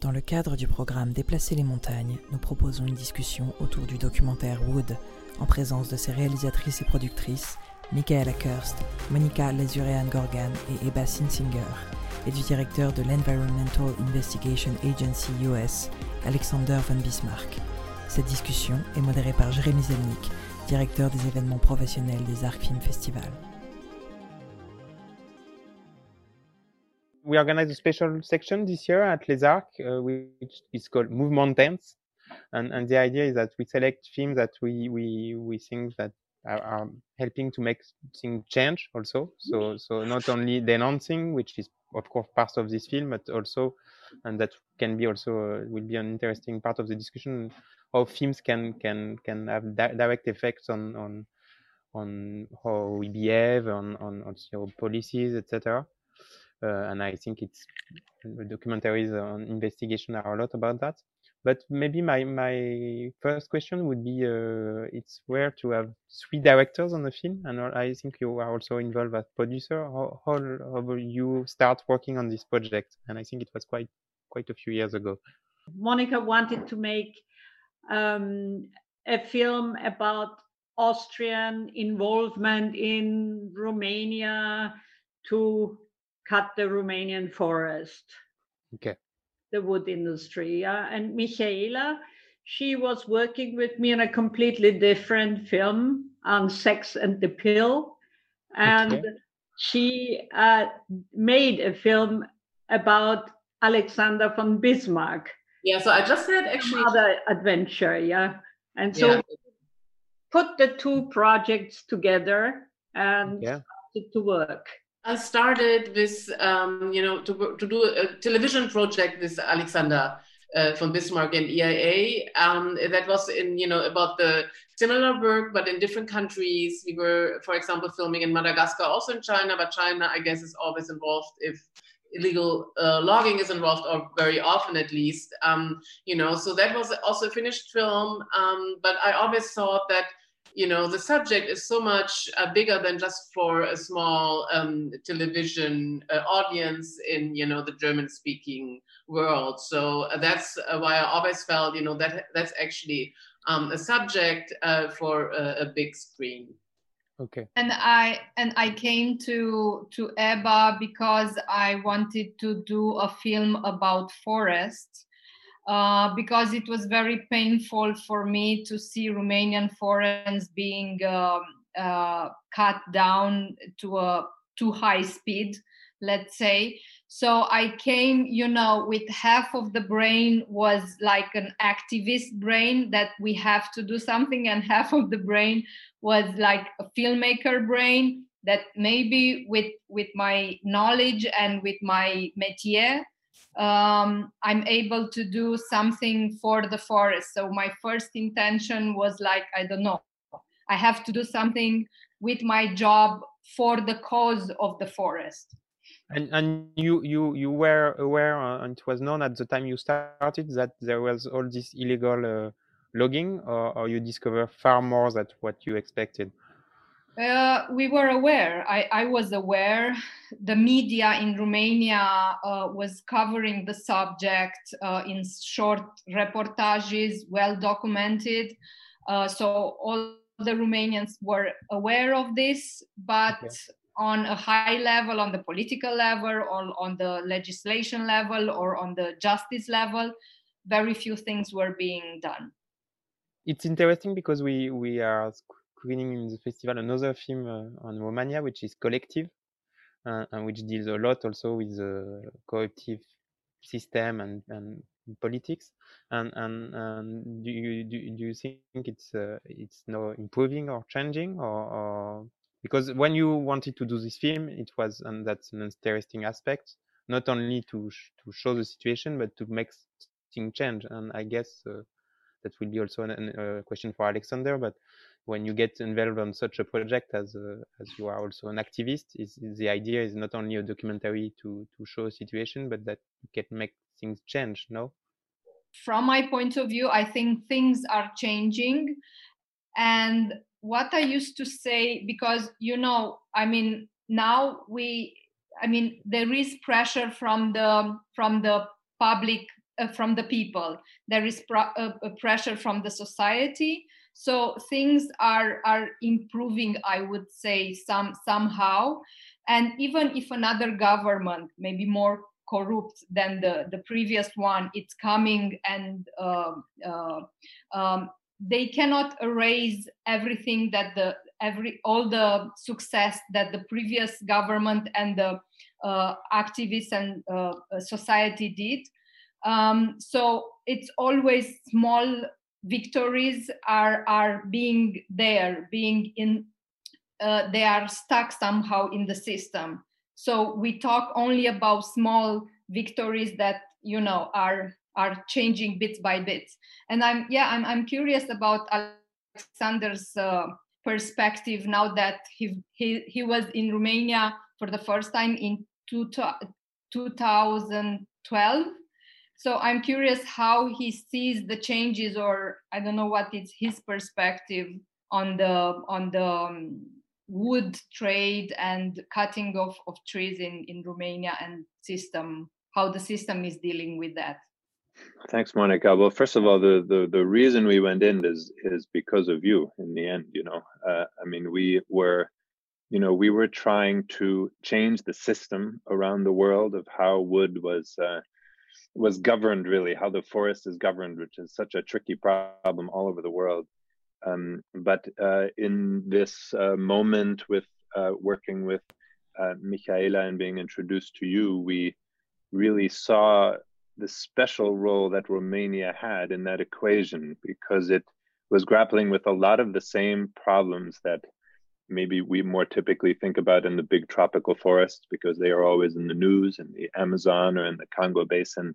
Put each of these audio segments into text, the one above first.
Dans le cadre du programme Déplacer les montagnes, nous proposons une discussion autour du documentaire Wood, en présence de ses réalisatrices et productrices, Michaela Kirst, Monica Lezurean Gorgan et Eba Sinsinger, et du directeur de l'Environmental Investigation Agency US, Alexander von Bismarck. Cette discussion est modérée par Jérémy Zelnik, directeur des événements professionnels des Arc Film Festival. We organized a special section this year at Les Arcs, uh, which is called Move Mountains. And, and the idea is that we select films that we, we, we think that are, are helping to make things change also. So, so not only denouncing, which is of course part of this film, but also, and that can be also, uh, will be an interesting part of the discussion, how films can, can, can have di direct effects on, on, on how we behave, on, on, on policies, etc. Uh, and I think it's documentaries on investigation are a lot about that. But maybe my my first question would be: uh, It's rare to have three directors on the film, and I think you are also involved as producer. How, how, how you start working on this project? And I think it was quite quite a few years ago. Monica wanted to make um, a film about Austrian involvement in Romania to cut the Romanian forest. Okay. The wood industry. Yeah. And Michaela, she was working with me on a completely different film on sex and the pill. And okay. she uh, made a film about Alexander von Bismarck. Yeah, so I just said actually another adventure, yeah. And so yeah. put the two projects together and yeah. started to work. I started with, um, you know, to, to do a television project with Alexander uh, von Bismarck and EIA. Um, that was in, you know, about the similar work, but in different countries. We were, for example, filming in Madagascar, also in China, but China, I guess, is always involved if illegal uh, logging is involved, or very often at least. Um, you know, so that was also a finished film. Um, but I always thought that you know the subject is so much uh, bigger than just for a small um, television uh, audience in you know the german speaking world. So uh, that's uh, why i always felt you know that that's actually um, a subject uh, for a, a, big screen. Okay. And i and i came to to ebba because i wanted to do a film about forests uh, because it was very painful for me to see Romanian forests being um, uh, cut down to a too high speed, let's say. So I came, you know, with half of the brain was like an activist brain that we have to do something, and half of the brain was like a filmmaker brain that maybe with with my knowledge and with my métier um, I'm able to do something for the forest. So my first intention was like, I don't know, I have to do something with my job for the cause of the forest. And and you you you were aware, uh, and it was known at the time you started that there was all this illegal uh, logging, or, or you discover far more than what you expected. Uh, we were aware. I, I, was aware. The media in Romania uh, was covering the subject uh, in short reportages, well documented. Uh, so all the Romanians were aware of this, but okay. on a high level, on the political level, or on the legislation level, or on the justice level, very few things were being done. It's interesting because we we are screening in the festival another film uh, on Romania, which is Collective, uh, and which deals a lot also with the corruptive system and, and politics. And, and, and do you do, do you think it's uh, it's now improving or changing, or, or because when you wanted to do this film, it was and that's an interesting aspect, not only to sh to show the situation, but to make things change. And I guess uh, that will be also a question for Alexander, but when you get involved on such a project as a, as you are also an activist is, the idea is not only a documentary to to show a situation but that you can make things change no from my point of view i think things are changing and what i used to say because you know i mean now we i mean there is pressure from the from the public uh, from the people. There is pr- uh, pressure from the society. So things are are improving, I would say, some somehow. And even if another government, maybe more corrupt than the, the previous one, it's coming and uh, uh, um, they cannot erase everything that the every all the success that the previous government and the uh, activists and uh, society did. Um, so it's always small victories are are being there, being in. Uh, they are stuck somehow in the system. So we talk only about small victories that you know are are changing bits by bits. And I'm yeah I'm I'm curious about Alexander's uh, perspective now that he, he he was in Romania for the first time in two, 2012 so i'm curious how he sees the changes or i don't know what is his perspective on the on the um, wood trade and cutting of, of trees in, in romania and system how the system is dealing with that. Thanks monica. Well first of all the, the the reason we went in is is because of you in the end you know. Uh, i mean we were you know we were trying to change the system around the world of how wood was uh, was governed really how the forest is governed which is such a tricky problem all over the world. Um, but uh, in this uh, moment with uh, working with uh, Michaela and being introduced to you we really saw the special role that Romania had in that equation because it was grappling with a lot of the same problems that maybe we more typically think about in the big tropical forests because they are always in the news in the Amazon or in the Congo basin.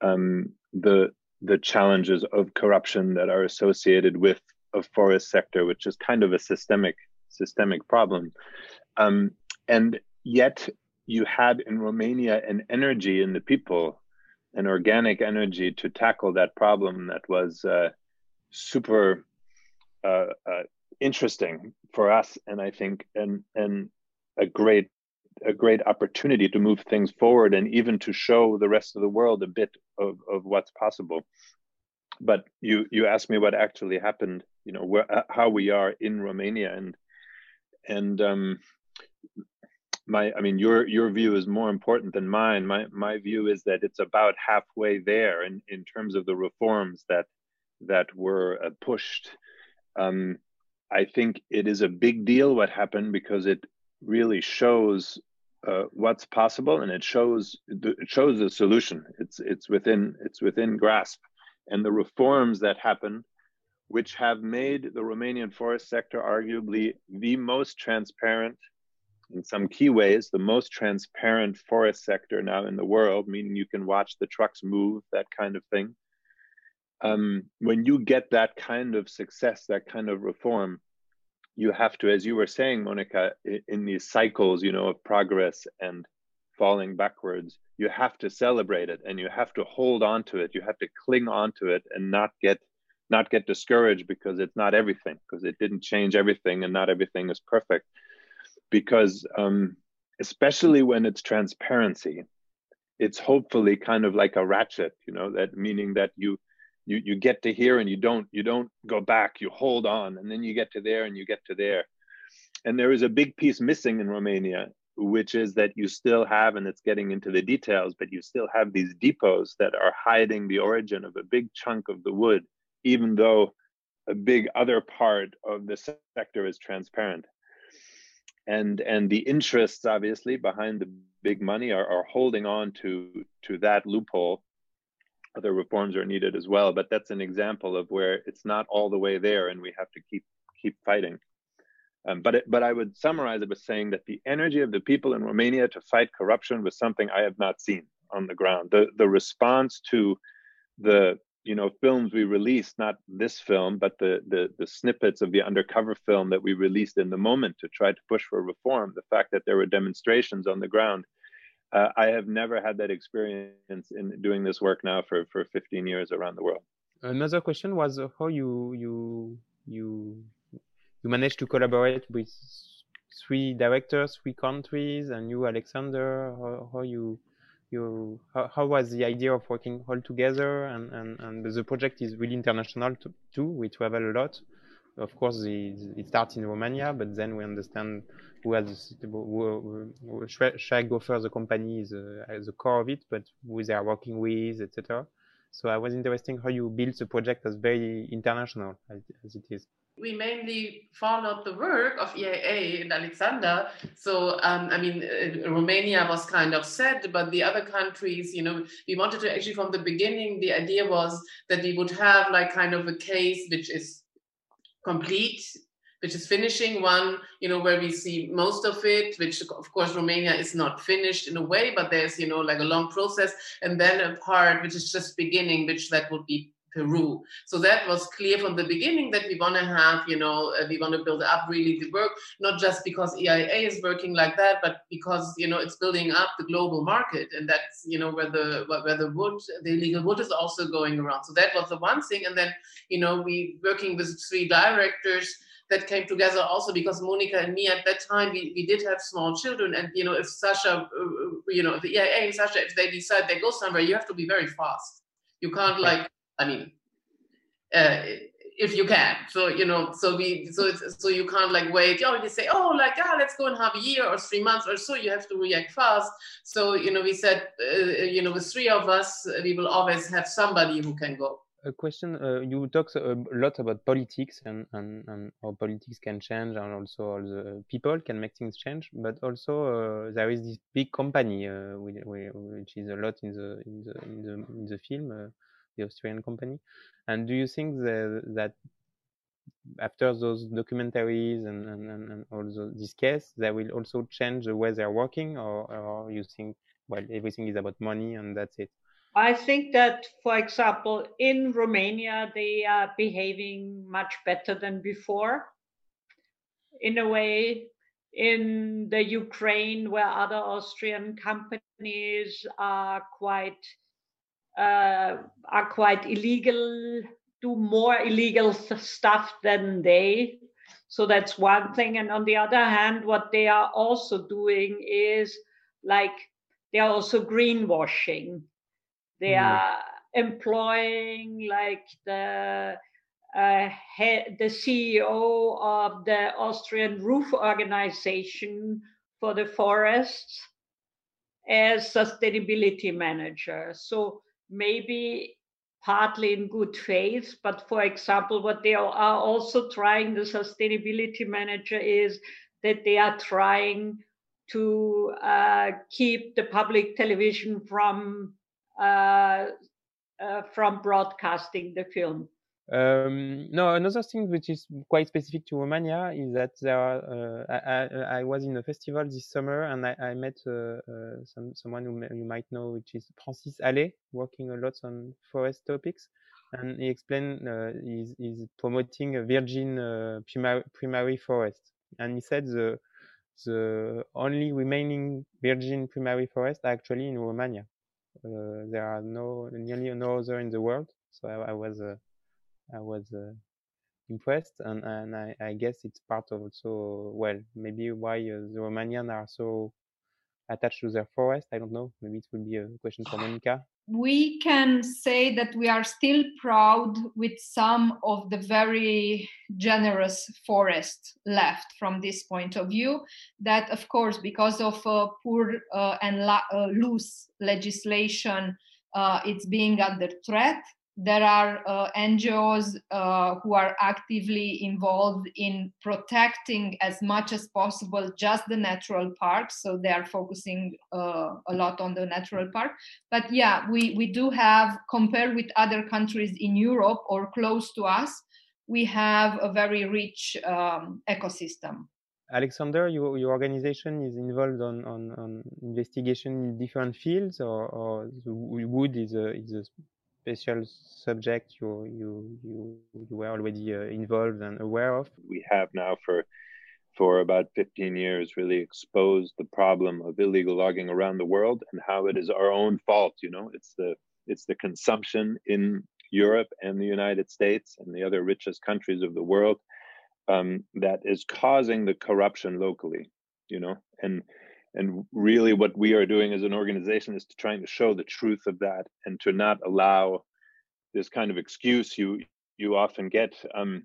Um, the the challenges of corruption that are associated with a forest sector, which is kind of a systemic systemic problem. Um, and yet you had in Romania an energy in the people, an organic energy to tackle that problem that was uh, super uh, uh, interesting for us and i think and and a great a great opportunity to move things forward and even to show the rest of the world a bit of, of what's possible. But you you asked me what actually happened you know where, uh, how we are in romania and and um my i mean your your view is more important than mine. My my view is that it's about halfway there in in terms of the reforms that that were uh, pushed. Um I think it is a big deal what happened because it really shows uh, what's possible and it shows it shows the solution. It's it's within it's within grasp, and the reforms that happen, which have made the Romanian forest sector arguably the most transparent, in some key ways, the most transparent forest sector now in the world. Meaning you can watch the trucks move, that kind of thing um, when you get that kind of success, that kind of reform, you have to, as you were saying, Monica, in these cycles, you know, of progress and falling backwards, you have to celebrate it and you have to hold on to it. You have to cling on to it and not get not get discouraged because it's not everything, because it didn't change everything and not everything is perfect. Because um, especially when it's transparency, it's hopefully kind of like a ratchet, you know, that meaning that you you you get to here and you don't you don't go back you hold on and then you get to there and you get to there. And there is a big piece missing in romania which is that you still have and it's getting into the details but you still have these depots that are hiding the origin of a big chunk of the wood even though a big other part of the sector is transparent. And and the interests obviously behind the big money are, are holding on to to that loophole other reforms are needed as well but that's an example of where it's not all the way there and we have to keep keep fighting um, but it, but I would summarize it with saying that the energy of the people in Romania to fight corruption was something I have not seen on the ground. The the response to the you know films we released, not this film, but the the the snippets of the undercover film that we released in the moment to try to push for reform. The fact that there were demonstrations on the ground uh, I have never had that experience in doing this work now for, for 15 years around the world. Another question was how you you you you managed to collaborate with three directors, three countries, and you, Alexander. How, how you you how, how, was the idea of working all together and, and, and the project is really international too we travel a lot of course the, it starts in romania but then we understand who has who, who, go first? The company is uh, the core of it but who they are working with etc so i was interested how you build the project as very international as, as it is. We mainly followed the work of EIA and Alexander. So, um, I mean, uh, Romania was kind of set, but the other countries, you know, we wanted to actually from the beginning, the idea was that we would have like kind of a case which is complete which is finishing one you know where we see most of it which of course romania is not finished in a way but there's you know like a long process. And then a part which is just beginning which that would be Peru. So that was clear from the beginning that we want to have, you know, uh, we want to build up really the work, not just because EIA is working like that, but because, you know, it's building up the global market. And that's, you know, where the, where the wood, the illegal wood is also going around. So that was the one thing. And then, you know, we working with three directors that came together also because Monica and me at that time we, we did have small children and you know if Sasha uh, uh you know the EIA and Sasha if they decide they go somewhere you have to be very fast you can't like I mean, uh, if you can. So you know, so we, so it's, so you can't like wait. You already say, oh, like ah, let's go and have a year or three months or so. You have to react fast. So you know, we said, uh, you know, with three of us, we will always have somebody who can go. A question: uh, You talk a lot about politics and, and, and how politics can change, and also all the people can make things change. But also uh, there is this big company uh, which is a lot in the in the in the, in the film uh, the Austrian company. And do you think that, that after those documentaries and, and, and all the, this case, they will also change the way they're working, or, or you think, well, everything is about money and that's it? I think that, for example, in Romania, they are behaving much better than before. In a way, in the Ukraine, where other Austrian companies are quite uh, are quite illegal, do more illegal stuff than they. So that's one thing. And on the other hand, what they are also doing is like they are also greenwashing. They mm. are employing like the uh, head, the CEO of the Austrian Roof Organization for the forests as sustainability manager. So maybe partly in good faith. But for example, what they are also trying, the sustainability manager, is that they are trying to uh, keep the public television from uh, uh, from broadcasting the film. Um, no, another thing which is quite specific to Romania is that there are, uh, I, I, was in a festival this summer and I, I met uh, uh, some, someone who you might know, which is Francis Hallé, working a lot on forest topics. And he explained uh, he's, he's, promoting a virgin uh, primary, primary forest. And he said the, the only remaining virgin primary forest are actually in Romania. Uh, there are no nearly no other in the world. So I, I was I was uh, impressed, and and I, I, guess it's part of also well maybe why uh, the Romanians are so attached to their forest. I don't know. Maybe it will be a question for Monica. We can say that we are still proud with some of the very generous forest left from this point of view. That, of course, because of uh, poor uh, and la- uh, loose legislation, uh, it's being under threat there are uh, NGOs uh, who are actively involved in protecting as much as possible just the natural parks. So they are focusing uh, a lot on the natural park. But yeah, we, we do have, compared with other countries in Europe or close to us, we have a very rich um, ecosystem. Alexander, your, your organization is involved on, on, on investigation in different fields, or, or wood is a, is a special subject you you you, you were already uh, involved and aware of? We have now for for about 15 years really exposed the problem of illegal logging around the world and how it is our own fault you know it's the it's the consumption in Europe and the United States and the other richest countries of the world um, that is causing the corruption locally you know and and really what we are doing as an organization is to trying to show the truth of that and to not allow this kind of excuse you you often get um,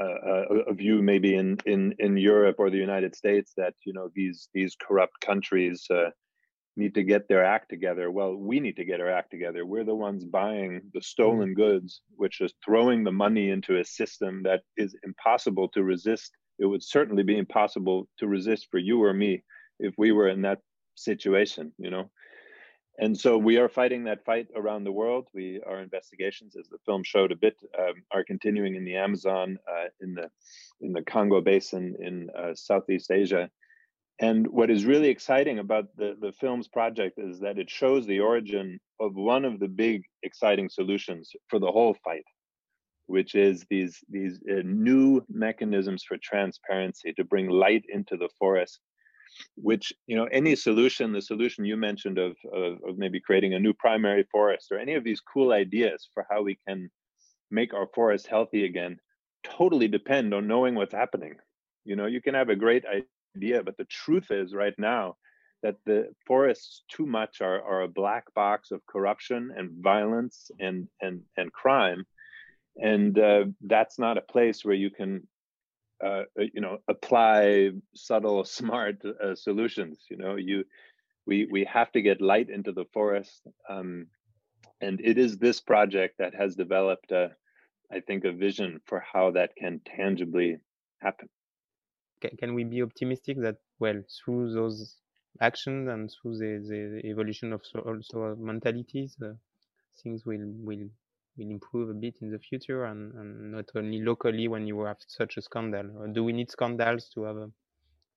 uh, a view maybe in in in Europe or the United States that you know these these corrupt countries uh, need to get their act together. Well, we need to get our act together. We're the ones buying the stolen goods, which is throwing the money into a system that is impossible to resist. It would certainly be impossible to resist for you or me if we were in that situation, you know. And so we are fighting that fight around the world. We our investigations, as the film showed a bit, um, are continuing in the Amazon, uh, in the in the Congo Basin, in uh, Southeast Asia. And what is really exciting about the, the film's project is that it shows the origin of one of the big exciting solutions for the whole fight, which is these these uh, new mechanisms for transparency to bring light into the forest which you know any solution the solution you mentioned of, of, of maybe creating a new primary forest or any of these cool ideas for how we can make our forest healthy again totally depend on knowing what's happening. You know you can have a great idea but the truth is right now that the forests too much are, are a black box of corruption and violence and and and crime. And uh, that's not a place where you can uh, uh, you know apply subtle smart uh, solutions you know you we we have to get light into the forest um, and it is this project that has developed a, I think a vision for how that can tangibly happen. Can, can we be optimistic that well through those actions and through the, the evolution of so, also mentalities uh, things will will will improve a bit in the future and, and not only locally when you have such a scandal? Or do we need scandals to have uh,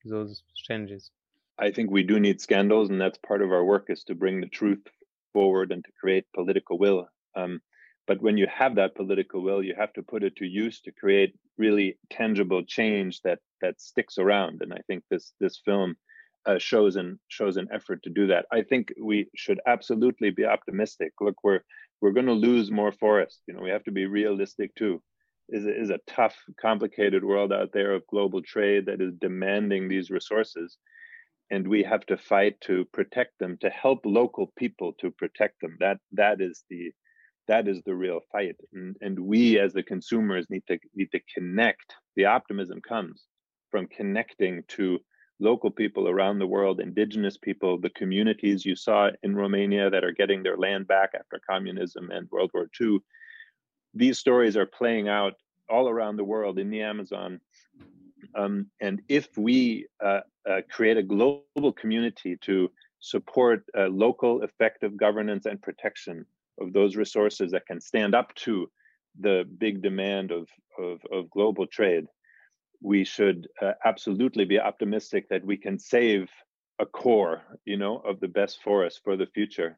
those changes? I think we do need scandals, and that's part of our work is to bring the truth forward and to create political will. Um, but when you have that political will, you have to put it to use to create really tangible change that that sticks around. And I think this this film uh, shows an shows an effort to do that. I think we should absolutely be optimistic. Look, we're we're going to lose more forest. You know, we have to be realistic too. Is is a tough, complicated world out there of global trade that is demanding these resources, and we have to fight to protect them, to help local people to protect them. That that is the that is the real fight, and, and we as the consumers need to need to connect. The optimism comes from connecting to local people around the world, indigenous people, the communities you saw in Romania that are getting their land back after communism and World War II. These stories are playing out all around the world in the Amazon. Um, and if we uh, uh, create a global community to support uh, local effective governance and protection of those resources that can stand up to the big demand of, of, of global trade, we should uh, absolutely be optimistic that we can save a core, you know, of the best forests for the future,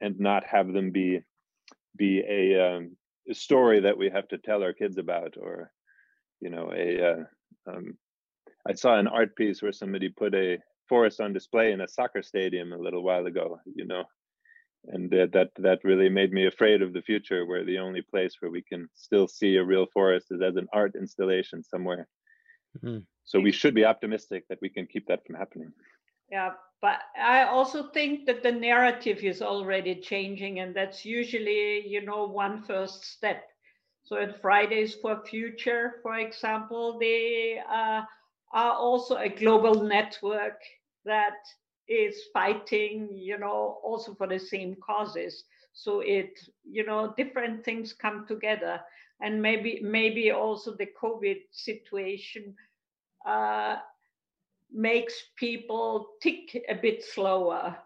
and not have them be be a, um, a story that we have to tell our kids about, or you know, a. Uh, um, I saw an art piece where somebody put a forest on display in a soccer stadium a little while ago, you know, and uh, that that really made me afraid of the future, where the only place where we can still see a real forest is as an art installation somewhere Mm-hmm. So we should be optimistic that we can keep that from happening. Yeah, but I also think that the narrative is already changing, and that's usually, you know, one first step. So at Fridays for Future, for example, they uh, are also a global network that is fighting, you know, also for the same causes. So it, you know, different things come together, and maybe maybe also the COVID situation uh, makes people tick a bit slower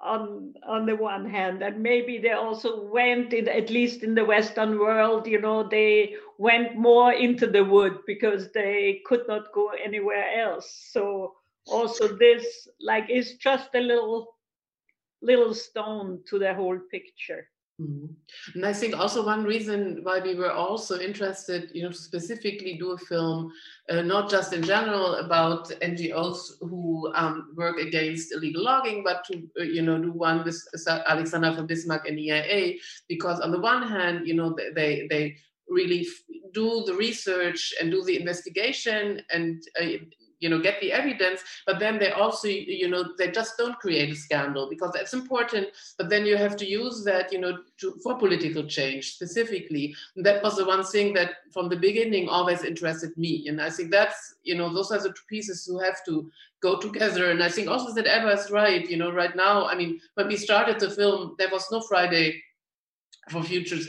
on on the one hand. And maybe they also went in at least in the western world you know they went more into the wood because they could not go anywhere else. So also this like is just a little little stone to the whole picture Mm-hmm. And I think also one reason why we were also interested, you know, to specifically do a film, uh, not just in general about NGOs who um, work against illegal logging, but to, uh, you know, do one with Alexander von Bismarck and EIA, because on the one hand, you know, they they really do the research and do the investigation and uh, you know get the evidence but then they also you know they just don't create a scandal because that's important but then you have to use that you know to, for political change specifically. And that was the one thing that from the beginning always interested me and i think that's you know those are the two pieces who have to go together and i think also that eva is right you know right now i mean when we started the film there was no friday for futures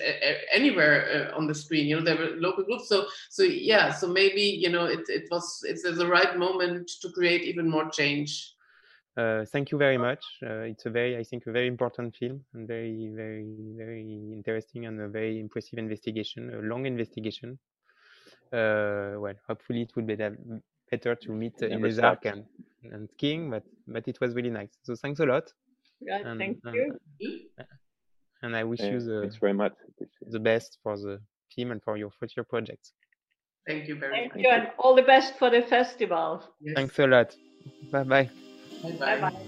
anywhere uh, on the screen you know there were local groups. So so yeah so maybe you know it, it was it's the right moment to create even more change. Uh, thank you very much. Uh, it's a very i think a very important film and very very very interesting and a very impressive investigation a long investigation. Uh, well hopefully it would be better to meet in the dark and, and skiing but but it was really nice. So thanks a lot. Yeah, and, thank you and I wish yeah, you the thanks very much. the best for the team and for your future projects. Thank you very much. Thank much. you, and all the best for the festival. Yes. Thanks a lot. Bye bye. Bye bye.